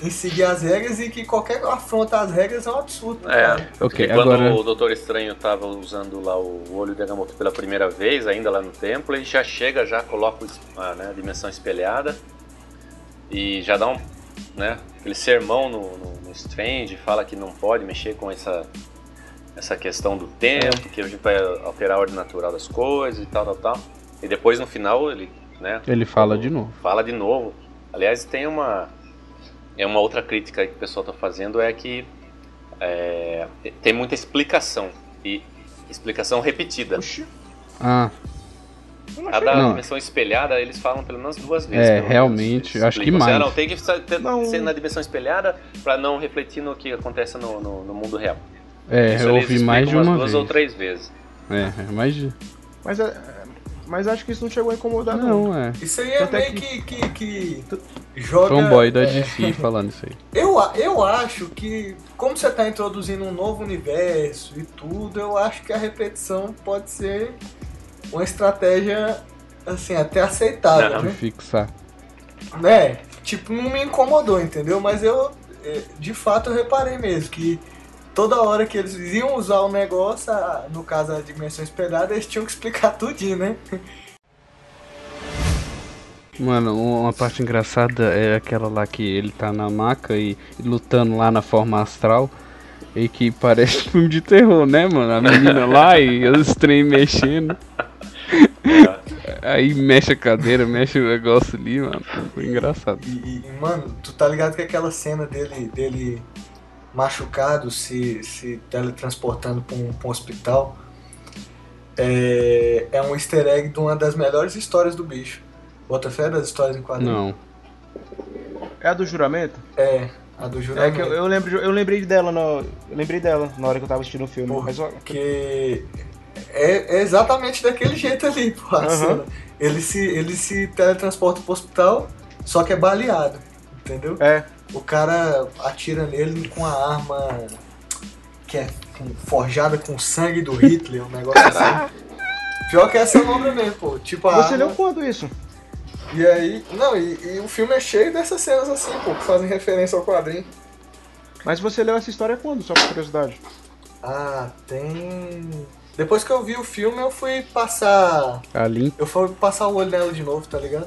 em seguir as regras e que qualquer afronta às regras é um absurdo. É. cara. Ok, e quando agora. o Doutor Estranho tava usando lá o olho de Agamotto pela primeira vez, ainda lá no templo, ele já chega, já coloca o es- a né, a dimensão espelhada e já dá um, né, aquele sermão no, no, no Strange, fala que não pode mexer com essa, essa questão do tempo, que a gente vai alterar a ordem natural das coisas e tal, tal, tal. E depois no final ele, né, Ele fala de novo. fala de novo. Aliás, tem uma é uma outra crítica que o pessoal está fazendo é que é, tem muita explicação e explicação repetida. Oxi. Ah, Cada Não. dimensão espelhada, eles falam pelo menos duas vezes. É, menos. realmente, Eles acho que mais. "Ah, não, tem que ter- Não. ser na dimensão espelhada pra não refletir no que acontece no, no, no mundo real. É, Isso eu ouvi mais de uma duas vez. ou três vezes. É, é mais de. Mas, é- mas acho que isso não chegou a incomodar, não. Não, é. Isso aí é Tanto é meio que, que, que joga. Fanboy da é, DC falando isso aí. Eu, a- eu acho que, como você está introduzindo um novo universo e tudo, eu acho que a repetição pode ser uma estratégia, assim, até aceitável, Não. Né? fixar. né? Tipo, não me incomodou, entendeu? Mas eu, eh, de fato, eu reparei mesmo que toda hora que eles iam usar o negócio, no caso a dimensão espelhada, eles tinham que explicar tudinho, né? Mano, uma parte engraçada é aquela lá que ele tá na maca e, e lutando lá na forma astral. E que parece filme de terror, né, mano? A menina lá e os trem mexendo. Aí mexe a cadeira, mexe o negócio ali, mano. Foi engraçado. E, e, mano, tu tá ligado que aquela cena dele, dele machucado, se, se teletransportando pra um, pra um hospital, é, é um easter egg de uma das melhores histórias do bicho. Bota fé das histórias em quadrinhos? Não. É a do juramento? É, a do É juramento. que eu, eu lembro, eu lembrei dela no, eu lembrei dela na hora que eu tava assistindo o filme. Porra, Mas Porque é, é exatamente daquele jeito ali, pô, cena. Ele se, ele se teletransporta pro hospital, só que é baleado, entendeu? é, O cara atira nele com a arma que é forjada com sangue do Hitler, um negócio assim. Pior que essa é o nome mesmo, pô. Tipo você arma, leu quando isso? E aí. Não, e, e o filme é cheio dessas cenas assim, pô, que fazem referência ao quadrinho. Mas você leu essa história quando, só por curiosidade? Ah, tem. Depois que eu vi o filme, eu fui passar. Ali. Eu fui passar o olho nela de novo, tá ligado?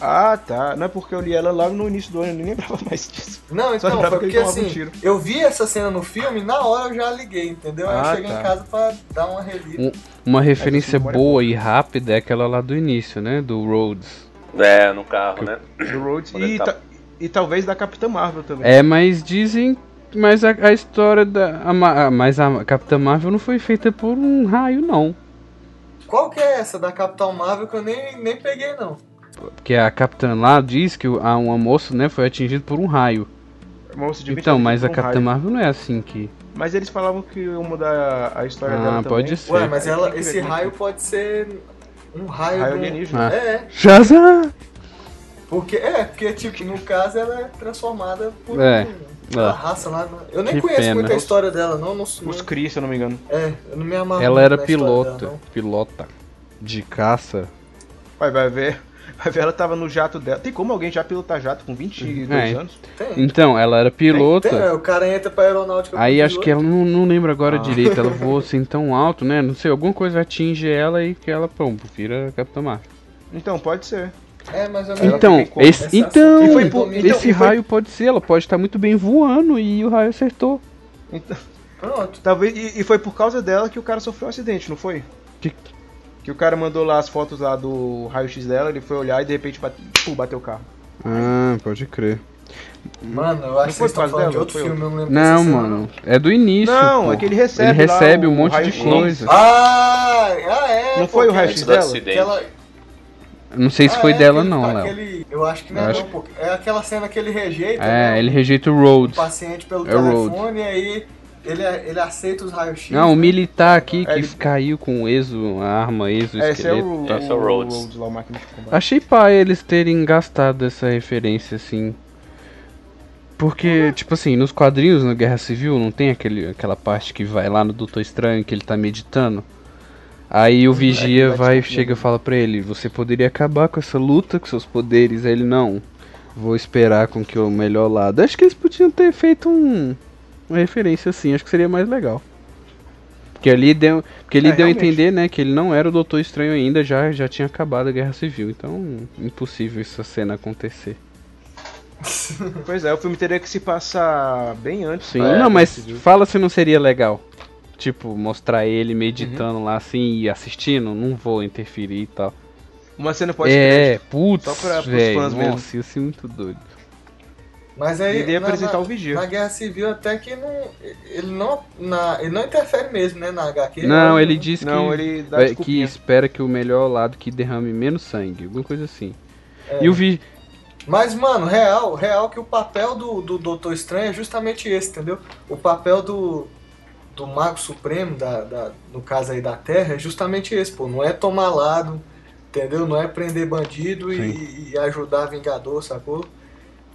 Ah, tá. Não é porque eu li ela lá no início do ano, eu nem lembrava mais disso. Não, então, lembrava foi que porque um assim, tiro. eu vi essa cena no filme, na hora eu já liguei, entendeu? Aí Ah, eu cheguei tá. em casa pra dar uma relida. Um- Uma referência é boa e rápida é aquela lá do início, né? Do Rhodes. É, no carro, né? Do Rhodes. E, tá- e talvez da Capitã Marvel também. É, mas dizem. Mas a, a história da. A, a- mas a Capitã Marvel não foi feita por um raio, não. Qual que é essa da Capitão Marvel que eu nem, nem peguei, não? Porque a Capitã lá diz que a, uma moça, né, foi atingida por um raio. Moço de 20 Então, mas a Capitã raio. Marvel não é assim que. Mas eles falavam que iam mudar a história Ah, dela também. pode ser. Ué, mas Aí ela, esse é raio pode ser um raio, Raio de um- alienígena. Ah. É, Shazam! Porque é, porque tipo, no caso ela é transformada por É. um- uma Ah. raça lá. no- Eu nem Que conheço pena. muito a história dela, não, não, Os Kree, se eu não me engano. É, eu não me amarro Ela era pilota. dela, pilota. De caça. Vai, vai ver. Vai ver, ela tava no jato dela. Tem como alguém já pilotar jato com 22 É. anos? Tem. Então, ela era pilota. Tem, né? o cara entra pra aeronáutica Aí acho que ela piloto. não, não lembro agora Ah. direito. Ela voou assim tão alto, né? Não sei, alguma coisa atinge ela e que ela, pum, vira Capitã Marvel. Então, pode ser. É, mas não Então, como. esse, então, ação foi por- então, esse e foi- raio pode ser, ela pode estar muito bem voando e o raio acertou. Então, Pronto. talvez, e, e foi por causa dela que o cara sofreu um acidente, não foi? Que- Que o cara mandou lá as fotos lá do raio-x dela, ele foi olhar e de repente bate, pum, bateu o carro. Ah, pode crer. Mano, eu acho que foi vocês por estão causa falando de dela? outro filme, eu não lembro Não, mano, é do início. Não, pô. é que ele recebe Ele lá recebe um monte de coisa. Ah, ah, é. Não foi o Antes do dela? acidente. Aquela... Não sei se Ah, foi é, dela não, Léo. aquele- Eu acho que não Eu é acho não, pô. É aquela cena que ele rejeita É, né, ele o- rejeita o o Rhodes. paciente pelo É o telefone e aí ele, ele aceita os raios-x. Não, o né? militar aqui que É, ele- caiu com o exo, a arma exo Esse é esqueleto. o, Esse é o Rhodes. Rhodes lá, o combate. Achei pá eles terem gastado essa referência assim. Porque, tipo assim, nos quadrinhos na Guerra Civil não tem aquele, aquela parte que vai lá no Doutor Estranho que ele tá meditando. Aí o vigia vai chega e fala pra ele, você poderia acabar com essa luta com seus poderes. Aí ele, não, vou esperar com que o melhor lado. Acho que eles podiam ter feito um, uma referência assim, acho que seria mais legal. Porque ali deu, porque ele É, deu a entender, né, que ele não era o Doutor Estranho ainda, já, já tinha acabado a Guerra Civil. Então, impossível essa cena acontecer. Pois é, o filme teria que se passar bem antes. Sim, não, mas fala se não seria legal. Tipo, mostrar ele meditando Uhum. lá assim e assistindo, não vou interferir e tal. Uma cena pode é, putz, Só pra- pros velho, fãs mesmo. nossa, ia ser muito doido. Mas aí. Ele ia na- apresentar na- o Vigia. Na Guerra Civil até que não. Ele não. Na, ele não interfere mesmo, né? Na HQ. Não, Ele- ele diz Não, que, ele dá vai- que espera que o melhor lado que derrame menos sangue, alguma coisa assim. É. E o vi Mas, mano, real, real que o papel do, do Doutor Estranho é justamente esse, entendeu? O papel do, do Mago Supremo, da, da, no caso aí da Terra, é justamente esse, pô. Não é tomar lado, entendeu? Não é prender bandido e, e ajudar Vingador, sacou?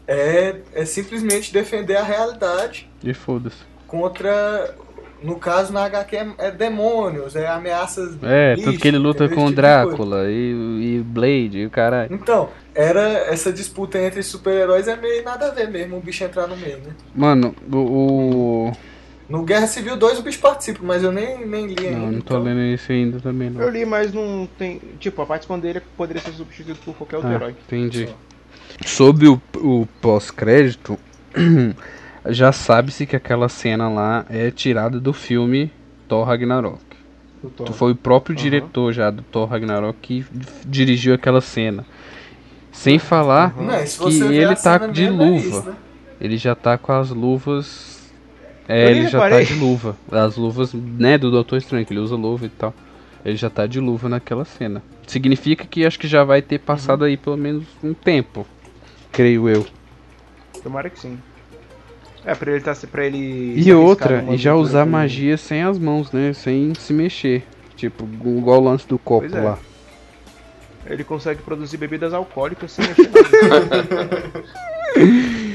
É, é simplesmente defender a realidade e foda-se. contra. No caso, na HQ é, é demônios, é ameaças. É, místicas, tanto que ele luta com tipo. Drácula e, e Blade e o caralho. Então, era essa disputa entre super-heróis é meio nada a ver mesmo, o bicho entrar no meio, né? Mano, o. o- No Guerra Civil 2 o bicho participa, mas eu nem, nem li ainda. Não, não tô então- lendo esse ainda também, não. Eu li, mas não tem. Tipo, a participação dele poderia ser substituída por qualquer outro Ah, herói. entendi. Sobre o, o pós-crédito, já sabe-se que aquela cena lá é tirada do filme Thor Ragnarok. Thor. Tu foi o próprio Aham. diretor já do Thor Ragnarok que dirigiu aquela cena. Sem falar Não, e se que você ver ele tá de é luva. isso, né? Ele já tá com as luvas. É, ele já tá de luva. As luvas, né, do Doutor Estranho, que ele usa luva e tal. Ele já tá de luva naquela cena. Significa que acho que já vai ter passado aí pelo menos um tempo. Creio eu. Tomara que sim. É, pra ele tá pra ele. E outra, e já usar com- magia sem as mãos, né? Sem se mexer. Tipo, igual o lance do copo é. lá. Ele consegue produzir bebidas alcoólicas sem mexer nada.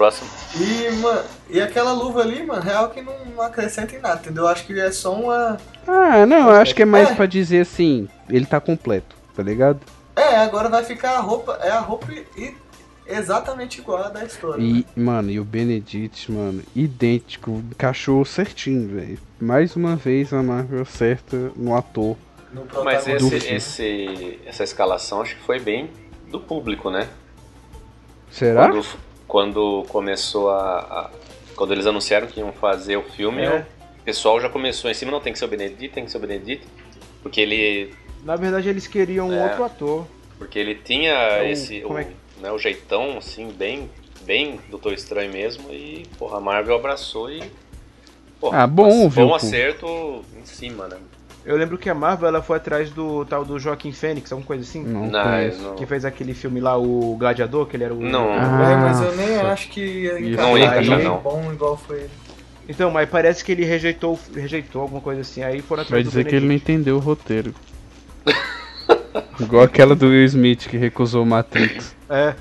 Próximo. E, mano, e aquela luva ali, mano, real que não, não acrescenta em nada, entendeu? Eu acho que é só uma. Ah, não, eu acho que é mais É. pra dizer assim, ele tá completo, tá ligado? É, agora vai ficar a roupa. É a roupa e, exatamente igual a da história. né? E, mano, e o Benedict, mano, idêntico, encaixou certinho, velho. Mais uma vez a Marvel acerta no ator. No Mas esse, esse, essa escalação acho que foi bem do público, né? Será? Quando, quando começou a, a- Quando eles anunciaram que iam fazer o filme, É. o pessoal já começou em cima, não tem que ser o Benedict, tem que ser o Benedict. Porque ele. Na verdade, eles queriam um É. outro ator. Porque ele tinha É o- esse. como o, é que- né, o jeitão, assim, bem. Bem Doutor Estranho mesmo. E, porra, a Marvel abraçou e. Porra, Ah, bom, foi um viu, pô? acerto em cima, né? Eu lembro que a Marvel ela foi atrás do tal do Joaquim Fênix, alguma coisa assim. Não, Não, conheço. não- Que fez aquele filme lá, o Gladiador, que ele era o. Não. É, mas eu Ah, nem acho que encaixar Não encaixar, não. bom igual foi ele. Então, mas parece que ele rejeitou, rejeitou alguma coisa assim. Aí foram atrás Vai do dizer que ele não entendeu o roteiro. Igual aquela do Will Smith que recusou Matrix. É.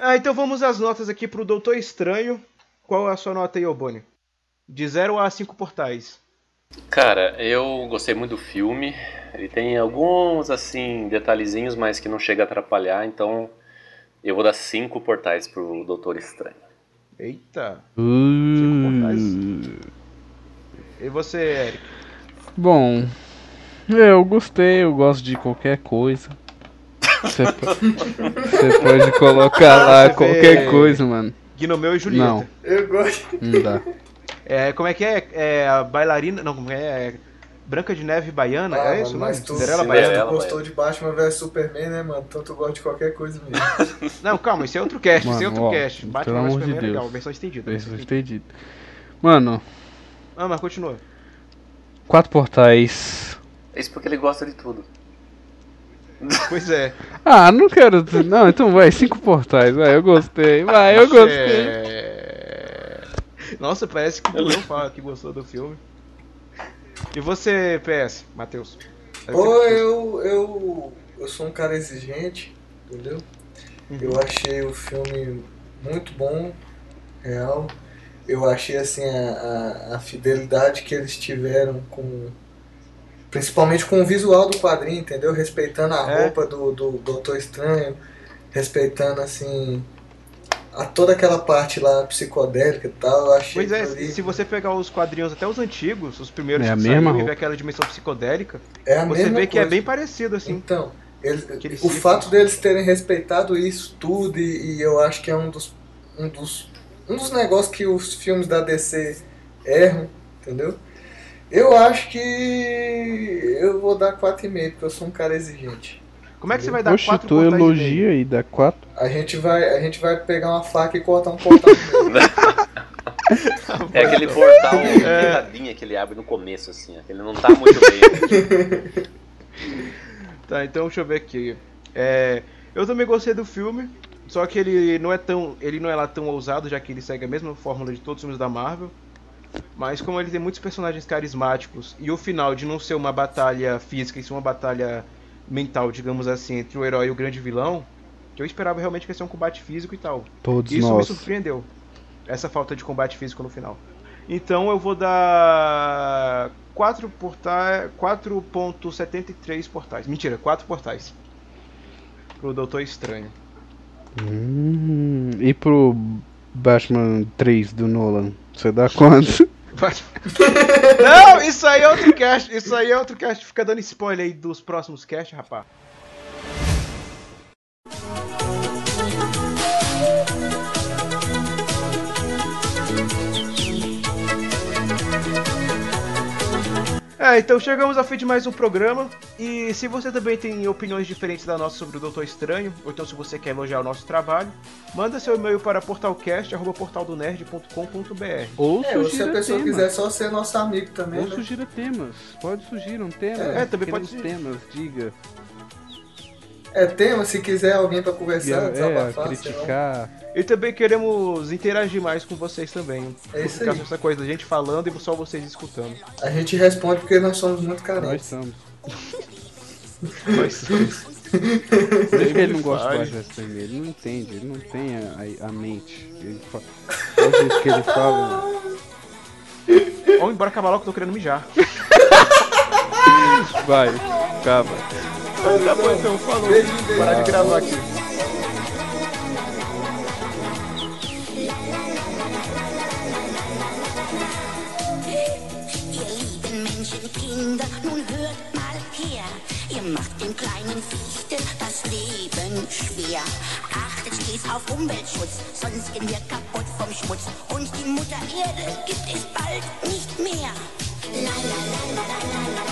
Ah, então vamos às notas aqui pro Doutor Estranho. Qual é a sua nota aí, Oboni? De 0 a 5 portais. Cara, eu gostei muito do filme. Ele tem alguns, assim, detalhezinhos, mas que não chega a atrapalhar. Então, eu vou dar cinco portais pro Doutor Estranho. Eita. Uh, E você, Eric? bom, eu gostei, eu gosto de qualquer coisa. Você po- você pode colocar Ah, lá você qualquer coisa, mano. Gnomeu e Julieta. Não, Eu gosto. não dá. É, como é que é? É a bailarina. Não, como é? é Branca de Neve Baiana? Ah, é isso, mano, tu, Cinderela mas Baiana. Tu gostou Baiana. de Batman vs Superman, né, mano? Então tu gosta de qualquer coisa mesmo. Não, calma, isso é outro cast, isso é Mano, outro ó, cast. pelo Batman amor vs de Superman é Deus. legal, versão estendida. Versão estendida. Mano, Ah, mas continua. quatro portais. Isso porque ele gosta de tudo. Pois é. Ah, não quero. Não, então vai, cinco portais, vai, eu gostei. Vai, eu gostei. É... Nossa, parece que o fala que gostou do filme. E você, PS, Matheus? Pô, eu, eu, eu sou um cara exigente, entendeu? Eu achei o filme muito bom, real. Eu achei assim a, a, a fidelidade que eles tiveram com. Principalmente com o visual do quadrinho, entendeu? Respeitando a É. roupa do, do Doutor Estranho, respeitando assim. A toda aquela parte lá psicodélica e tal, eu achei Pois é, ali- se você pegar os quadrinhos até os antigos, os primeiros É a que mesma saíram e ver aquela dimensão psicodélica, é a você mesma vê que é bem parecido assim. Então, eles- o ciclo. fato deles terem respeitado isso tudo, e, e eu acho que é um dos, um dos, um dos negócios que os filmes da DC erram, entendeu? Eu acho que eu vou dar 4,5, porque eu sou um cara exigente. Como é que você vai dar Oxe, quatro tu portais e elogia e dá quatro. A gente vai, a gente vai pegar uma faca e cortar um portal. É aquele portal fechadinho que ele abre no começo, assim, ele não tá muito bem. Tá, então deixa eu ver aqui. É, eu também gostei do filme, só que ele não é tão, ele não é lá tão ousado, já que ele segue a mesma fórmula de todos os filmes da Marvel. Mas como ele tem muitos personagens carismáticos e o final de não ser uma batalha física, e sim uma batalha mental, digamos assim, entre o herói e o grande vilão, que eu esperava realmente que ia ser um combate físico e tal. Todos Isso me nós. surpreendeu. Essa falta de combate físico no final. Então eu vou dar 4 portais, 4.73 portais. Mentira, 4 portais. Pro Doutor Estranho. Hum, e pro Batman 3 do Nolan? Você dá quanto? Não, isso aí é outro cast. Isso aí é outro cast. Fica dando spoiler aí dos próximos casts, rapaz. É, então chegamos ao fim de mais um programa. E se você também tem opiniões diferentes da nossa sobre o Doutor Estranho, ou então se você quer elogiar o nosso trabalho, manda seu e-mail para portalcast.portaldonerd.com.br. Ou É, ou se a pessoa tema. quiser só ser nosso amigo também, Ou né? sugira temas. Pode sugerir um tema. É, também pode Queremos temas, diga. É tema, se quiser alguém pra E, conversar, é, desabafar, lá. criticar. E também queremos interagir mais com vocês também. É isso aí. essa coisa da gente falando e só vocês escutando. A gente responde porque nós somos muito Nós carentes. somos. Nós somos. Por isso que ele não gosta de. Batman Estranho. Ele não entende, ele não tem a, a- a mente. Ele fa... Olha o jeito que ele fala. Vamos embora acabar logo que eu tô querendo mijar. Vai, acaba. Mas tá bom então, falou. Parar de gravar aqui. Kinder, nun hört mal her, ihr macht dem kleinen Fichten das Leben schwer. Achtet stets auf Umweltschutz, sonst gehen wir kaputt vom Schmutz und die Mutter Erde gibt es bald nicht mehr. La, la, la, la, la, la, la.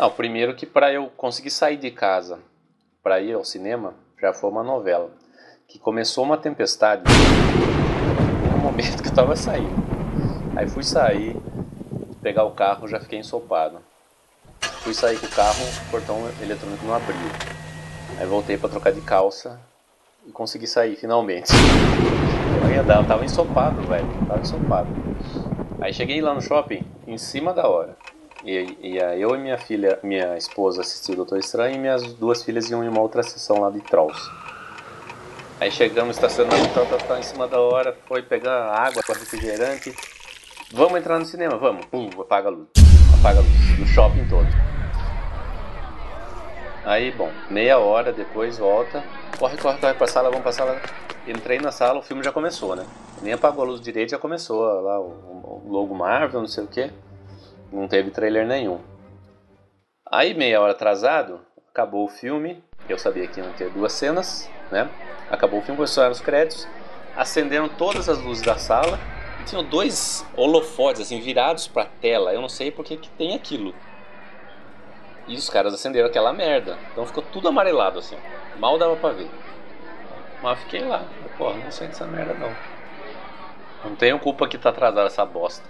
Não, primeiro que para eu conseguir sair de casa para ir ao cinema, já foi uma novela. Que começou uma tempestade no momento que eu tava saindo. Aí fui sair, pegar o carro, já fiquei ensopado. Fui sair com o carro, o portão eletrônico não abriu. Aí voltei para trocar de calça e consegui sair finalmente. Eu ia dar, eu tava ensopado, velho. Tava ensopado. Aí cheguei lá no shopping em cima da hora. E, e aí eu e minha filha, minha esposa assistiu o Doutor Estranho e minhas duas filhas iam em uma outra sessão lá de Trolls. Aí chegamos, estacionamos, tal, tal, tal, em cima da hora, foi pegar água para refrigerante. Vamos entrar no cinema, vamos. Pum, apaga a luz. Apaga a luz. No shopping todo. Aí, bom, meia hora depois volta. Corre, corre, corre pra sala, vamos pra sala. Entrei na sala, o filme já começou, né? Nem apagou a luz direito, já começou lá o, o logo Marvel, não sei o que. Não teve trailer nenhum. Aí, meia hora atrasado, acabou o filme. Eu sabia que iam ter duas cenas, né? Acabou o filme, começaram os créditos. Acenderam todas as luzes da sala. E tinham dois holofotes, assim, virados pra tela. Eu não sei porque que tem aquilo. E os caras acenderam aquela merda. Então ficou tudo amarelado, assim. Mal dava pra ver. Mas fiquei lá. Pô, não sei dessa merda não. Não tenho culpa que tá atrasada essa bosta.